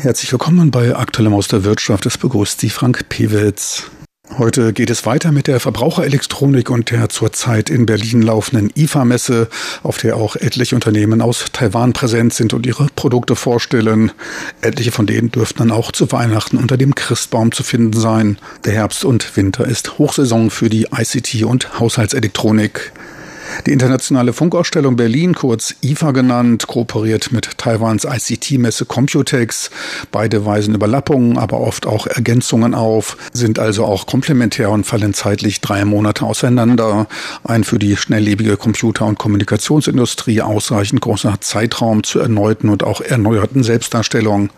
Herzlich willkommen bei Aktuellem aus der Wirtschaft. Es begrüßt Sie Frank Pewitz. Heute geht es weiter mit der Verbraucherelektronik und der zurzeit in Berlin laufenden IFA-Messe, auf der auch etliche Unternehmen aus Taiwan präsent sind und ihre Produkte vorstellen. Etliche von denen dürften dann auch zu Weihnachten unter dem Christbaum zu finden sein. Der Herbst und Winter ist Hochsaison für die ICT und Haushaltselektronik. Die internationale Funkausstellung Berlin, kurz IFA genannt, kooperiert mit Taiwans ICT-Messe Computex. Beide weisen Überlappungen, aber oft auch Ergänzungen auf, sind also auch komplementär und fallen zeitlich drei Monate auseinander. Ein für die schnelllebige Computer- und Kommunikationsindustrie ausreichend großer Zeitraum zur erneuten und auch erneuerten Selbstdarstellung.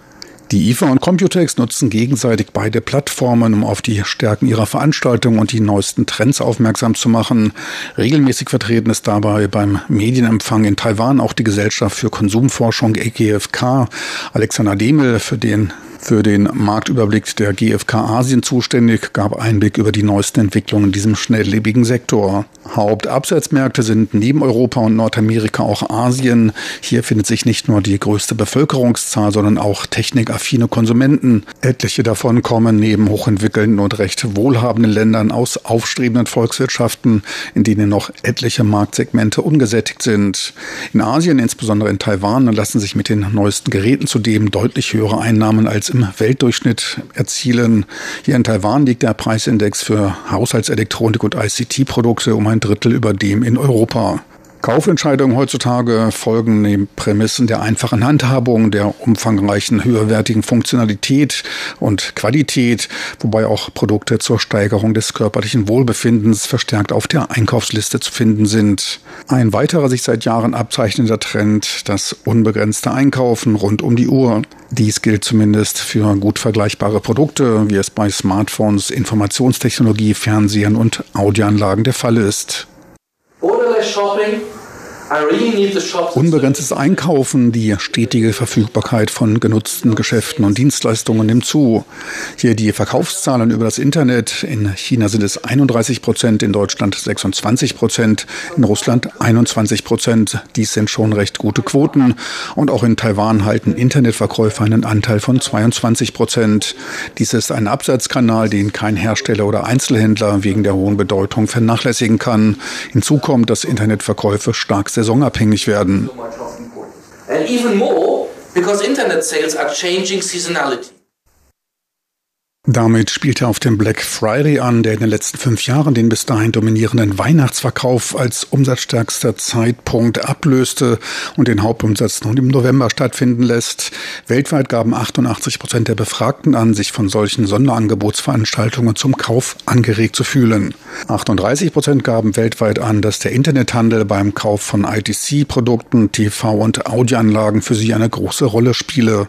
Die IFA und Computex nutzen gegenseitig beide Plattformen, um auf die Stärken ihrer Veranstaltung und die neuesten Trends aufmerksam zu machen. Regelmäßig vertreten ist dabei beim Medienempfang in Taiwan auch die Gesellschaft für Konsumforschung EGFK. Alexander Demel, für den für den Marktüberblick der GfK Asien zuständig, gab Einblick über die neuesten Entwicklungen in diesem schnelllebigen Sektor. Hauptabsatzmärkte sind neben Europa und Nordamerika auch Asien. Hier findet sich nicht nur die größte Bevölkerungszahl, sondern auch technikaffine Konsumenten. Etliche davon kommen neben hochentwickelten und recht wohlhabenden Ländern aus aufstrebenden Volkswirtschaften, in denen noch etliche Marktsegmente ungesättigt sind. In Asien, insbesondere in Taiwan, lassen sich mit den neuesten Geräten zudem deutlich höhere Einnahmen als im Weltdurchschnitt erzielen. Hier in Taiwan liegt der Preisindex für Haushaltselektronik und ICT-Produkte um ein Drittel über dem in Europa. Kaufentscheidungen heutzutage folgen den Prämissen der einfachen Handhabung, der umfangreichen, höherwertigen Funktionalität und Qualität, wobei auch Produkte zur Steigerung des körperlichen Wohlbefindens verstärkt auf der Einkaufsliste zu finden sind. Ein weiterer sich seit Jahren abzeichnender Trend, das unbegrenzte Einkaufen rund um die Uhr. Dies gilt zumindest für gut vergleichbare Produkte, wie es bei Smartphones, Informationstechnologie, Fernsehern und Audioanlagen der Fall ist. Ou shopping. Unbegrenztes Einkaufen, die stetige Verfügbarkeit von genutzten Geschäften und Dienstleistungen nimmt zu. Hier die Verkaufszahlen über das Internet. In China sind es 31 Prozent, in Deutschland 26 Prozent, in Russland 21 Prozent. Dies sind schon recht gute Quoten. Und auch in Taiwan halten Internetverkäufer einen Anteil von 22 Prozent. Dies ist ein Absatzkanal, den kein Hersteller oder Einzelhändler wegen der hohen Bedeutung vernachlässigen kann. Hinzu kommt, dass Internetverkäufe stark saisonabhängig werden. Damit spielt er auf den Black Friday an, der in den letzten fünf Jahren den bis dahin dominierenden Weihnachtsverkauf als umsatzstärkster Zeitpunkt ablöste und den Hauptumsatz nun im November stattfinden lässt. Weltweit gaben 88 Prozent der Befragten an, sich von solchen Sonderangebotsveranstaltungen zum Kauf angeregt zu fühlen. 38 Prozent gaben weltweit an, dass der Internethandel beim Kauf von ITC-Produkten, TV- und Audioanlagen für sie eine große Rolle spiele.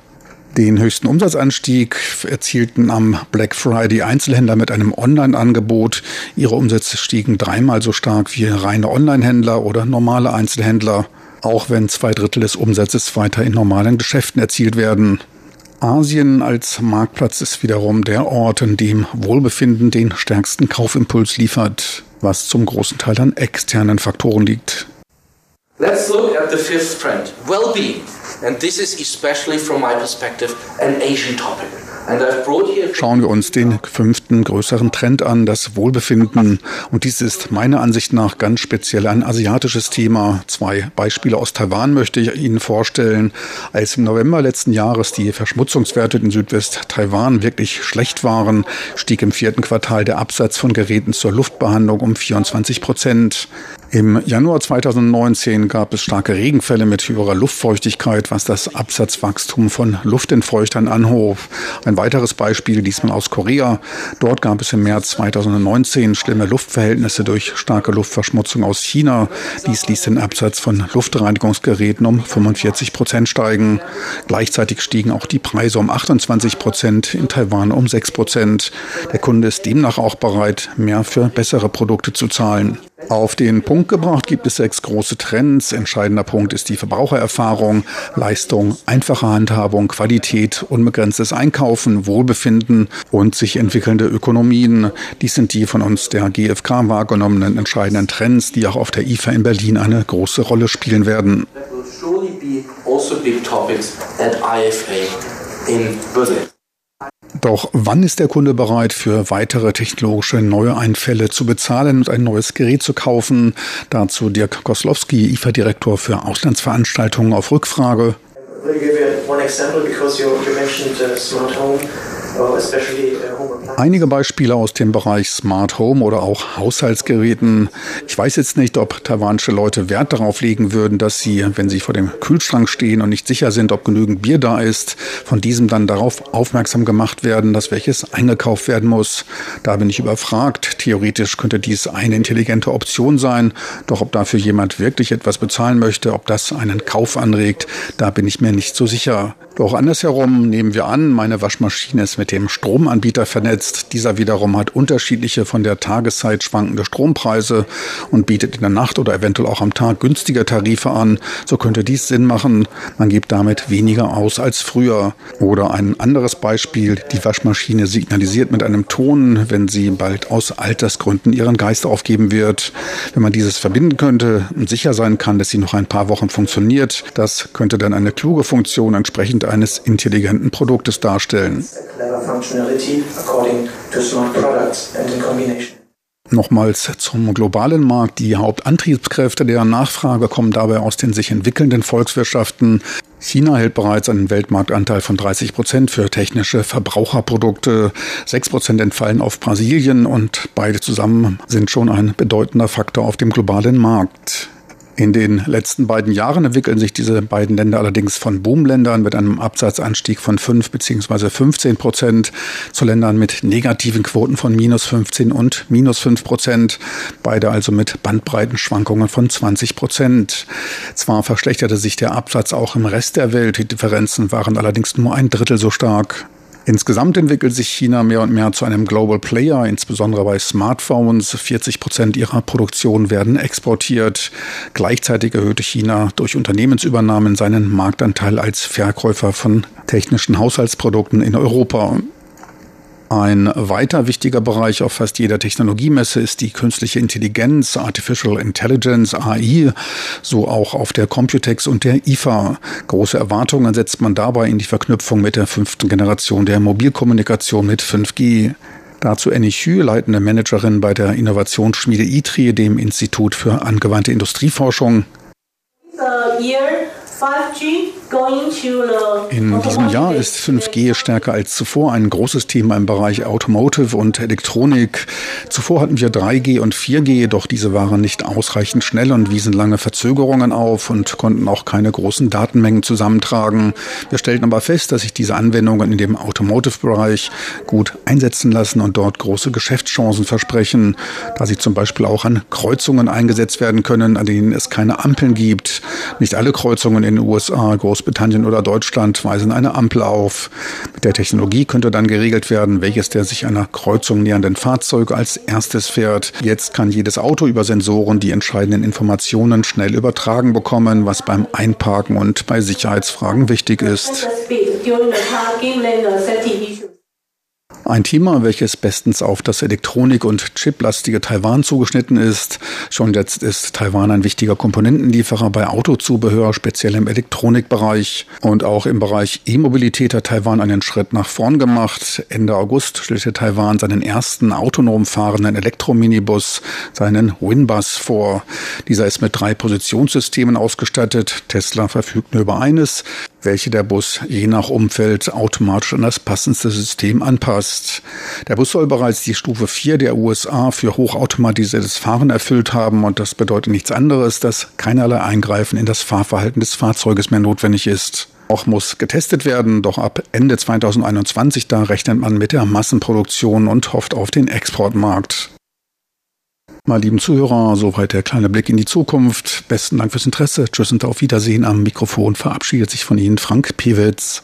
Den höchsten Umsatzanstieg erzielten am Black Friday Einzelhändler mit einem Online-Angebot. Ihre Umsätze stiegen dreimal so stark wie reine Online-Händler oder normale Einzelhändler, auch wenn zwei Drittel des Umsatzes weiter in normalen Geschäften erzielt werden. Asien als Marktplatz ist wiederum der Ort, in dem Wohlbefinden den stärksten Kaufimpuls liefert, was zum großen Teil an externen Faktoren liegt. Let's look at the fifth trend, well-being. And this is especially from my perspective an Asian topic. Schauen wir uns den fünften größeren Trend an, das Wohlbefinden. Und dies ist meiner Ansicht nach ganz speziell ein asiatisches Thema. Zwei Beispiele aus Taiwan möchte ich Ihnen vorstellen. Als im November letzten Jahres die Verschmutzungswerte in Südwest-Taiwan wirklich schlecht waren, stieg im vierten Quartal der Absatz von Geräten zur Luftbehandlung um 24 Prozent. Im Januar 2019 gab es starke Regenfälle mit höherer Luftfeuchtigkeit, was das Absatzwachstum von Luftentfeuchtern anhob. Ein weiteres Beispiel, diesmal aus Korea. Dort gab es im März 2019 schlimme Luftverhältnisse durch starke Luftverschmutzung aus China. Dies ließ den Absatz von Luftreinigungsgeräten um 45 Prozent steigen. Gleichzeitig stiegen auch die Preise um 28 Prozent, in Taiwan um 6 Prozent. Der Kunde ist demnach auch bereit, mehr für bessere Produkte zu zahlen. Auf den Punkt gebracht gibt es sechs große Trends. Entscheidender Punkt ist die Verbrauchererfahrung, Leistung, einfache Handhabung, Qualität, unbegrenztes Einkaufen, Wohlbefinden und sich entwickelnde Ökonomien. Dies sind die von uns der GfK wahrgenommenen entscheidenden Trends, die auch auf der IFA in Berlin eine große Rolle spielen werden. also in Berlin. Doch wann ist der Kunde bereit, für weitere technologische neue Einfälle zu bezahlen und ein neues Gerät zu kaufen? Dazu Dirk Koslowski, IFA-Direktor für Auslandsveranstaltungen auf Rückfrage. Will give you one example because you mentioned uh, smart home. Einige Beispiele aus dem Bereich Smart Home oder auch Haushaltsgeräten. Ich weiß jetzt nicht, ob taiwanische Leute Wert darauf legen würden, dass sie, wenn sie vor dem Kühlschrank stehen und nicht sicher sind, ob genügend Bier da ist, von diesem dann darauf aufmerksam gemacht werden, dass welches eingekauft werden muss. Da bin ich überfragt. Theoretisch könnte dies eine intelligente Option sein. Doch ob dafür jemand wirklich etwas bezahlen möchte, ob das einen Kauf anregt, da bin ich mir nicht so sicher. Doch andersherum nehmen wir an, meine Waschmaschine ist mit dem Stromanbieter vernetzt. Dieser wiederum hat unterschiedliche von der Tageszeit schwankende Strompreise und bietet in der Nacht oder eventuell auch am Tag günstige Tarife an. So könnte dies Sinn machen. Man gibt damit weniger aus als früher. Oder ein anderes Beispiel. Die Waschmaschine signalisiert mit einem Ton, wenn sie bald aus Altersgründen ihren Geist aufgeben wird. Wenn man dieses verbinden könnte und sicher sein kann, dass sie noch ein paar Wochen funktioniert, das könnte dann eine kluge Funktion entsprechend eines intelligenten Produktes darstellen. Nochmals zum globalen Markt. Die Hauptantriebskräfte der Nachfrage kommen dabei aus den sich entwickelnden Volkswirtschaften. China hält bereits einen Weltmarktanteil von 30 Prozent für technische Verbraucherprodukte. Sechs Prozent entfallen auf Brasilien und beide zusammen sind schon ein bedeutender Faktor auf dem globalen Markt. In den letzten beiden Jahren entwickeln sich diese beiden Länder allerdings von Boomländern mit einem Absatzanstieg von 5 bzw. 15 Prozent zu Ländern mit negativen Quoten von minus 15 und minus 5 Prozent. Beide also mit Bandbreitenschwankungen von 20 Prozent. Zwar verschlechterte sich der Absatz auch im Rest der Welt, die Differenzen waren allerdings nur ein Drittel so stark. Insgesamt entwickelt sich China mehr und mehr zu einem Global Player, insbesondere bei Smartphones. 40 Prozent ihrer Produktion werden exportiert. Gleichzeitig erhöhte China durch Unternehmensübernahmen seinen Marktanteil als Verkäufer von technischen Haushaltsprodukten in Europa. Ein weiter wichtiger Bereich auf fast jeder Technologiemesse ist die künstliche Intelligenz, Artificial Intelligence, AI, so auch auf der Computex und der IFA. Große Erwartungen setzt man dabei in die Verknüpfung mit der fünften Generation der Mobilkommunikation mit 5G. Dazu Annie Hü, leitende Managerin bei der Innovationsschmiede ITRI, dem Institut für angewandte Industrieforschung. In diesem Jahr ist 5G stärker als zuvor ein großes Thema im Bereich Automotive und Elektronik. Zuvor hatten wir 3G und 4G, doch diese waren nicht ausreichend schnell und wiesen lange Verzögerungen auf und konnten auch keine großen Datenmengen zusammentragen. Wir stellten aber fest, dass sich diese Anwendungen in dem Automotive-Bereich gut einsetzen lassen und dort große Geschäftschancen versprechen, da sie zum Beispiel auch an Kreuzungen eingesetzt werden können, an denen es keine Ampeln gibt. Nicht alle Kreuzungen in den USA, Großbritannien oder Deutschland weisen eine Ampel auf. Mit der Technologie könnte dann geregelt werden, welches der sich einer Kreuzung nähernden Fahrzeug als erstes fährt. Jetzt kann jedes Auto über Sensoren die entscheidenden Informationen schnell übertragen bekommen, was beim Einparken und bei Sicherheitsfragen wichtig ist. Ein Thema, welches bestens auf das Elektronik- und Chiplastige Taiwan zugeschnitten ist. Schon jetzt ist Taiwan ein wichtiger Komponentenlieferer bei Autozubehör, speziell im Elektronikbereich. Und auch im Bereich E-Mobilität hat Taiwan einen Schritt nach vorn gemacht. Ende August stellte Taiwan seinen ersten autonom fahrenden Elektrominibus, seinen Winbus, vor. Dieser ist mit drei Positionssystemen ausgestattet. Tesla verfügt nur über eines welche der Bus je nach Umfeld automatisch an das passendste System anpasst. Der Bus soll bereits die Stufe 4 der USA für hochautomatisiertes Fahren erfüllt haben und das bedeutet nichts anderes, dass keinerlei Eingreifen in das Fahrverhalten des Fahrzeuges mehr notwendig ist. Auch muss getestet werden, doch ab Ende 2021 da rechnet man mit der Massenproduktion und hofft auf den Exportmarkt. Mal lieben Zuhörer, soweit der kleine Blick in die Zukunft. Besten Dank fürs Interesse. Tschüss und auf Wiedersehen. Am Mikrofon verabschiedet sich von Ihnen Frank Pewitz.